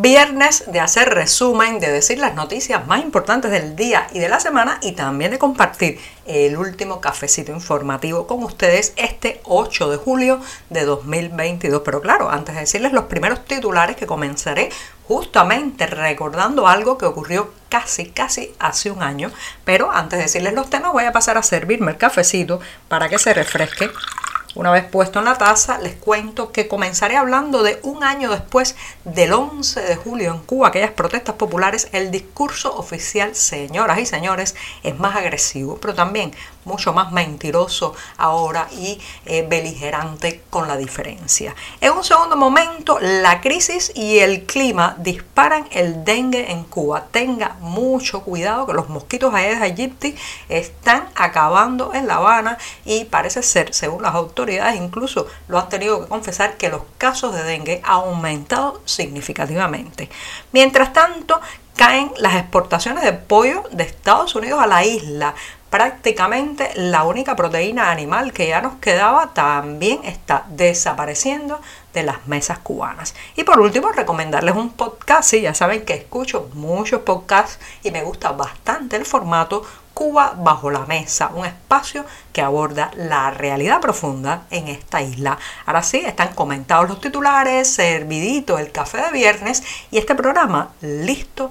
Viernes de hacer resumen, de decir las noticias más importantes del día y de la semana y también de compartir el último cafecito informativo con ustedes este 8 de julio de 2022. Pero claro, antes de decirles los primeros titulares que comenzaré justamente recordando algo que ocurrió casi, casi hace un año. Pero antes de decirles los temas voy a pasar a servirme el cafecito para que se refresque una vez puesto en la taza, les cuento que comenzaré hablando de un año después del 11 de julio en Cuba, aquellas protestas populares, el discurso oficial, señoras y señores, es más agresivo, pero también mucho más mentiroso ahora y eh, beligerante con la diferencia. En un segundo momento, la crisis y el clima disparan el dengue en Cuba. Tenga mucho cuidado que los mosquitos Aedes aegypti están acabando en La Habana y parece ser, según las autoridades, incluso lo han tenido que confesar que los casos de dengue han aumentado significativamente. Mientras tanto, caen las exportaciones de pollo de Estados Unidos a la isla prácticamente la única proteína animal que ya nos quedaba también está desapareciendo de las mesas cubanas. Y por último, recomendarles un podcast. Sí, ya saben que escucho muchos podcasts y me gusta bastante el formato Cuba bajo la mesa, un espacio que aborda la realidad profunda en esta isla. Ahora sí, están comentados los titulares, servidito el café de viernes y este programa listo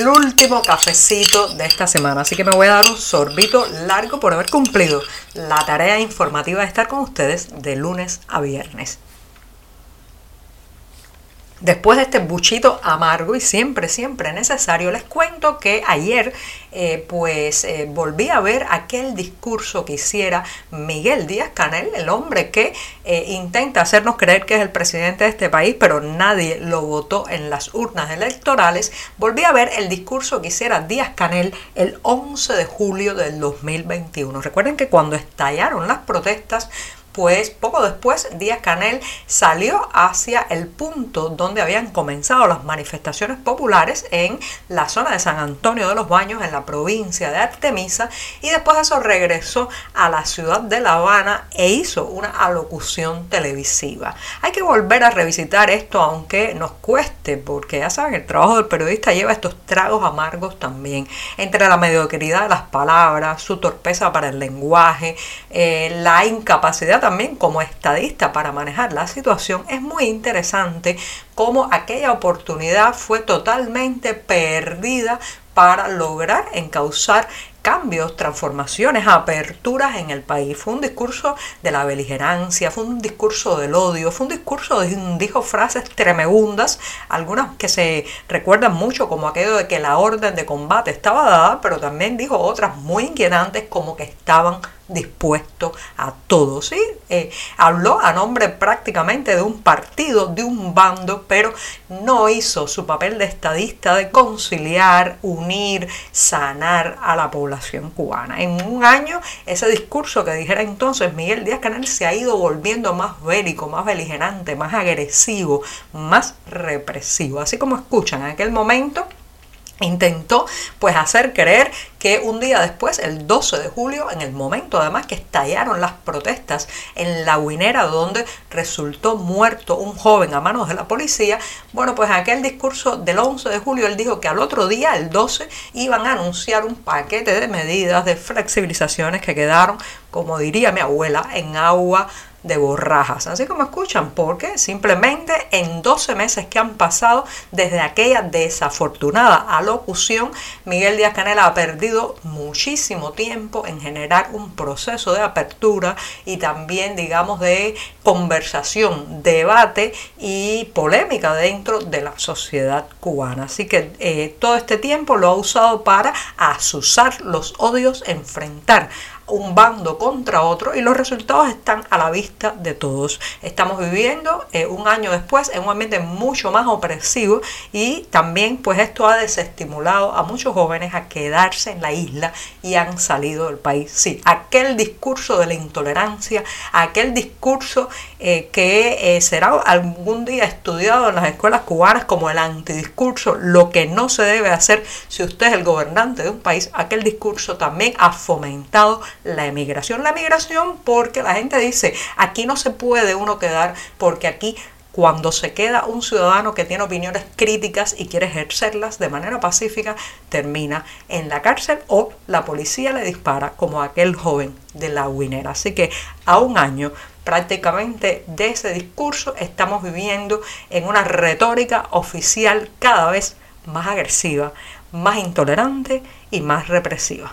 El último cafecito de esta semana. Así que me voy a dar un sorbito largo por haber cumplido la tarea informativa de estar con ustedes de lunes a viernes. Después de este buchito amargo y siempre, siempre necesario, les cuento que ayer eh, pues eh, volví a ver aquel discurso que hiciera Miguel Díaz Canel, el hombre que eh, intenta hacernos creer que es el presidente de este país, pero nadie lo votó en las urnas electorales. Volví a ver el discurso que hiciera Díaz Canel el 11 de julio del 2021. Recuerden que cuando estallaron las protestas, pues poco después Díaz Canel salió hacia el punto donde habían comenzado las manifestaciones populares en la zona de San Antonio de los Baños, en la provincia de Artemisa, y después de eso regresó a la ciudad de La Habana e hizo una alocución televisiva. Hay que volver a revisitar esto, aunque nos cueste, porque ya saben, el trabajo del periodista lleva estos tragos amargos también, entre la mediocridad de las palabras, su torpeza para el lenguaje, eh, la incapacidad también como estadista para manejar la situación, es muy interesante cómo aquella oportunidad fue totalmente perdida para lograr encauzar cambios, transformaciones, aperturas en el país. Fue un discurso de la beligerancia, fue un discurso del odio, fue un discurso de dijo frases tremendas, algunas que se recuerdan mucho como aquello de que la orden de combate estaba dada, pero también dijo otras muy inquietantes como que estaban dispuesto a todo. ¿sí? Eh, habló a nombre prácticamente de un partido, de un bando, pero no hizo su papel de estadista de conciliar, unir, sanar a la población cubana. En un año, ese discurso que dijera entonces Miguel Díaz Canel se ha ido volviendo más bélico, más beligerante, más agresivo, más represivo. Así como escuchan en aquel momento, intentó pues hacer creer que un día después, el 12 de julio, en el momento además que estallaron las protestas en la Guinera donde resultó muerto un joven a manos de la policía, bueno, pues aquel discurso del 11 de julio él dijo que al otro día, el 12, iban a anunciar un paquete de medidas de flexibilizaciones que quedaron, como diría mi abuela, en agua de borrajas. Así como escuchan, porque simplemente en 12 meses que han pasado desde aquella desafortunada alocución, Miguel Díaz Canel ha perdido muchísimo tiempo en generar un proceso de apertura y también, digamos, de conversación, debate y polémica dentro de la sociedad cubana. Así que eh, todo este tiempo lo ha usado para asusar los odios, enfrentar un bando contra otro y los resultados están a la vista de todos. Estamos viviendo eh, un año después en un ambiente mucho más opresivo y también pues esto ha desestimulado a muchos jóvenes a quedarse en la isla y han salido del país. Sí, aquel discurso de la intolerancia, aquel discurso eh, que eh, será algún día estudiado en las escuelas cubanas como el antidiscurso, lo que no se debe hacer si usted es el gobernante de un país, aquel discurso también ha fomentado la emigración. La emigración porque la gente dice, aquí no se puede uno quedar porque aquí cuando se queda un ciudadano que tiene opiniones críticas y quiere ejercerlas de manera pacífica, termina en la cárcel o la policía le dispara como aquel joven de la Winera. Así que a un año prácticamente de ese discurso estamos viviendo en una retórica oficial cada vez más agresiva, más intolerante y más represiva.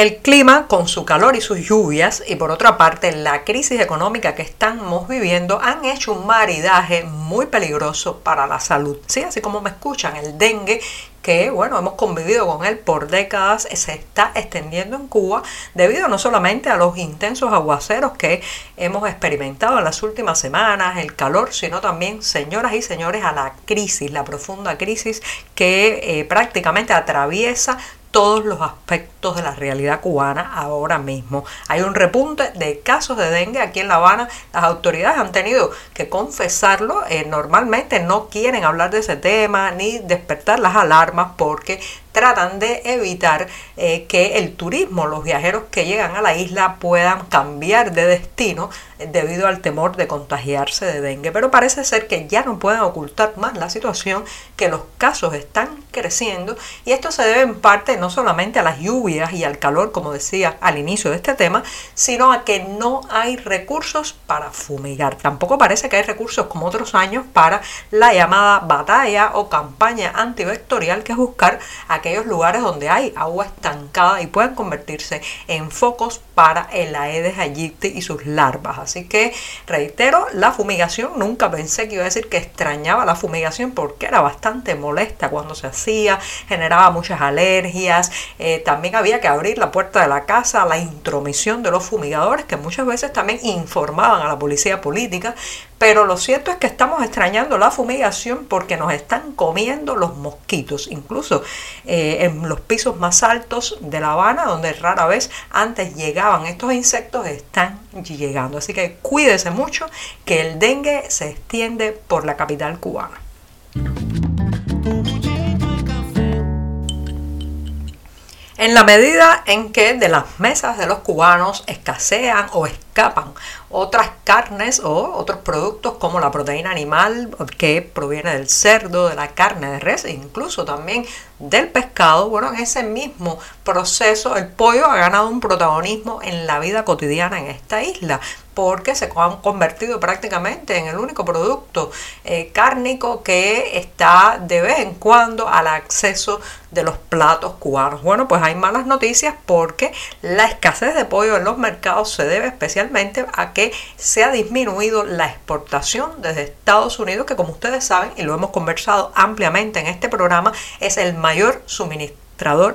El clima, con su calor y sus lluvias, y por otra parte la crisis económica que estamos viviendo, han hecho un maridaje muy peligroso para la salud. Sí, así como me escuchan, el dengue que, bueno, hemos convivido con él por décadas, se está extendiendo en Cuba debido no solamente a los intensos aguaceros que hemos experimentado en las últimas semanas, el calor, sino también, señoras y señores, a la crisis, la profunda crisis que eh, prácticamente atraviesa todos los aspectos de la realidad cubana ahora mismo. Hay un repunte de casos de dengue aquí en La Habana. Las autoridades han tenido que confesarlo. Eh, normalmente no quieren hablar de ese tema ni despertar las alarmas porque tratan de evitar eh, que el turismo, los viajeros que llegan a la isla puedan cambiar de destino eh, debido al temor de contagiarse de dengue. Pero parece ser que ya no pueden ocultar más la situación, que los casos están creciendo y esto se debe en parte no solamente a las lluvias y al calor, como decía al inicio de este tema, sino a que no hay recursos para fumigar. Tampoco parece que hay recursos como otros años para la llamada batalla o campaña antivectorial, que es buscar aquellos lugares donde hay agua estancada y pueden convertirse en focos para el Aedes aegypti y sus larvas. Así que reitero, la fumigación, nunca pensé que iba a decir que extrañaba la fumigación porque era bastante molesta cuando se hacía, generaba muchas alergias, eh, también había que abrir la puerta de la casa a la intromisión de los fumigadores que muchas veces también informaban a la policía política, pero lo cierto es que estamos extrañando la fumigación porque nos están comiendo los mosquitos, incluso eh, en los pisos más altos de La Habana, donde rara vez antes llegaban estos insectos, están llegando. Así que cuídese mucho que el dengue se extiende por la capital cubana. En la medida en que de las mesas de los cubanos escasean o escapan otras carnes o otros productos como la proteína animal que proviene del cerdo, de la carne de res e incluso también del pescado, bueno, en ese mismo proceso el pollo ha ganado un protagonismo en la vida cotidiana en esta isla porque se han convertido prácticamente en el único producto eh, cárnico que está de vez en cuando al acceso de los platos cubanos. Bueno, pues hay malas noticias porque la escasez de pollo en los mercados se debe especialmente a que se ha disminuido la exportación desde Estados Unidos, que como ustedes saben, y lo hemos conversado ampliamente en este programa, es el mayor suministro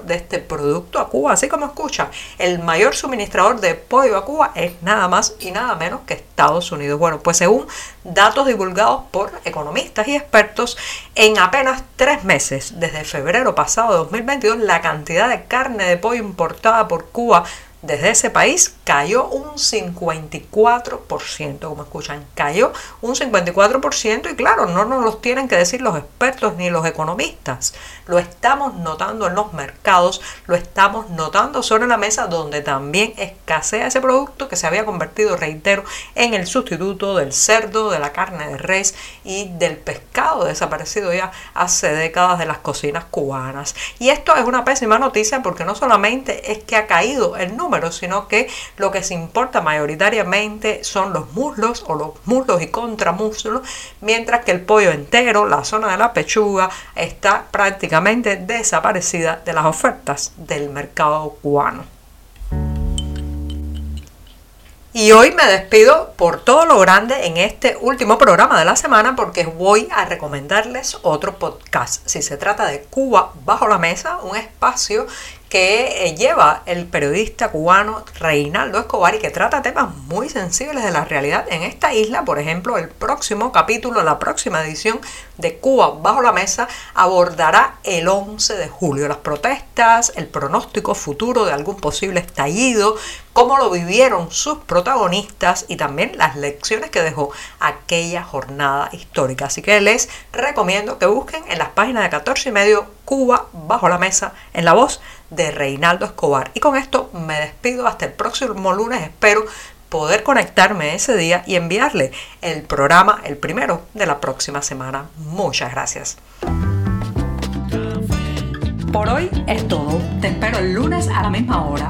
de este producto a Cuba. Así como escucha, el mayor suministrador de pollo a Cuba es nada más y nada menos que Estados Unidos. Bueno, pues según datos divulgados por economistas y expertos, en apenas tres meses, desde febrero pasado de 2022, la cantidad de carne de pollo importada por Cuba desde ese país cayó un 54%, como escuchan, cayó un 54% y claro, no nos lo tienen que decir los expertos ni los economistas, lo estamos notando en los mercados, lo estamos notando sobre la mesa donde también escasea ese producto que se había convertido, reitero, en el sustituto del cerdo, de la carne de res y del pescado desaparecido ya hace décadas de las cocinas cubanas. Y esto es una pésima noticia porque no solamente es que ha caído el número, sino que lo que se importa mayoritariamente son los muslos o los muslos y contramuslos, mientras que el pollo entero, la zona de la pechuga, está prácticamente desaparecida de las ofertas del mercado cubano. Y hoy me despido por todo lo grande en este último programa de la semana porque voy a recomendarles otro podcast. Si se trata de Cuba bajo la mesa, un espacio que eh, lleva el periodista cubano Reinaldo Escobar y que trata temas muy sensibles de la realidad en esta isla. Por ejemplo, el próximo capítulo, la próxima edición de Cuba bajo la mesa abordará el 11 de julio, las protestas, el pronóstico futuro de algún posible estallido, cómo lo vivieron sus protagonistas y también las lecciones que dejó aquella jornada histórica. Así que les recomiendo que busquen en las páginas de 14 y medio Cuba bajo la mesa en la voz de Reinaldo Escobar. Y con esto me despido hasta el próximo lunes. Espero poder conectarme ese día y enviarle el programa, el primero de la próxima semana. Muchas gracias. Por hoy es todo. Te espero el lunes a la misma hora.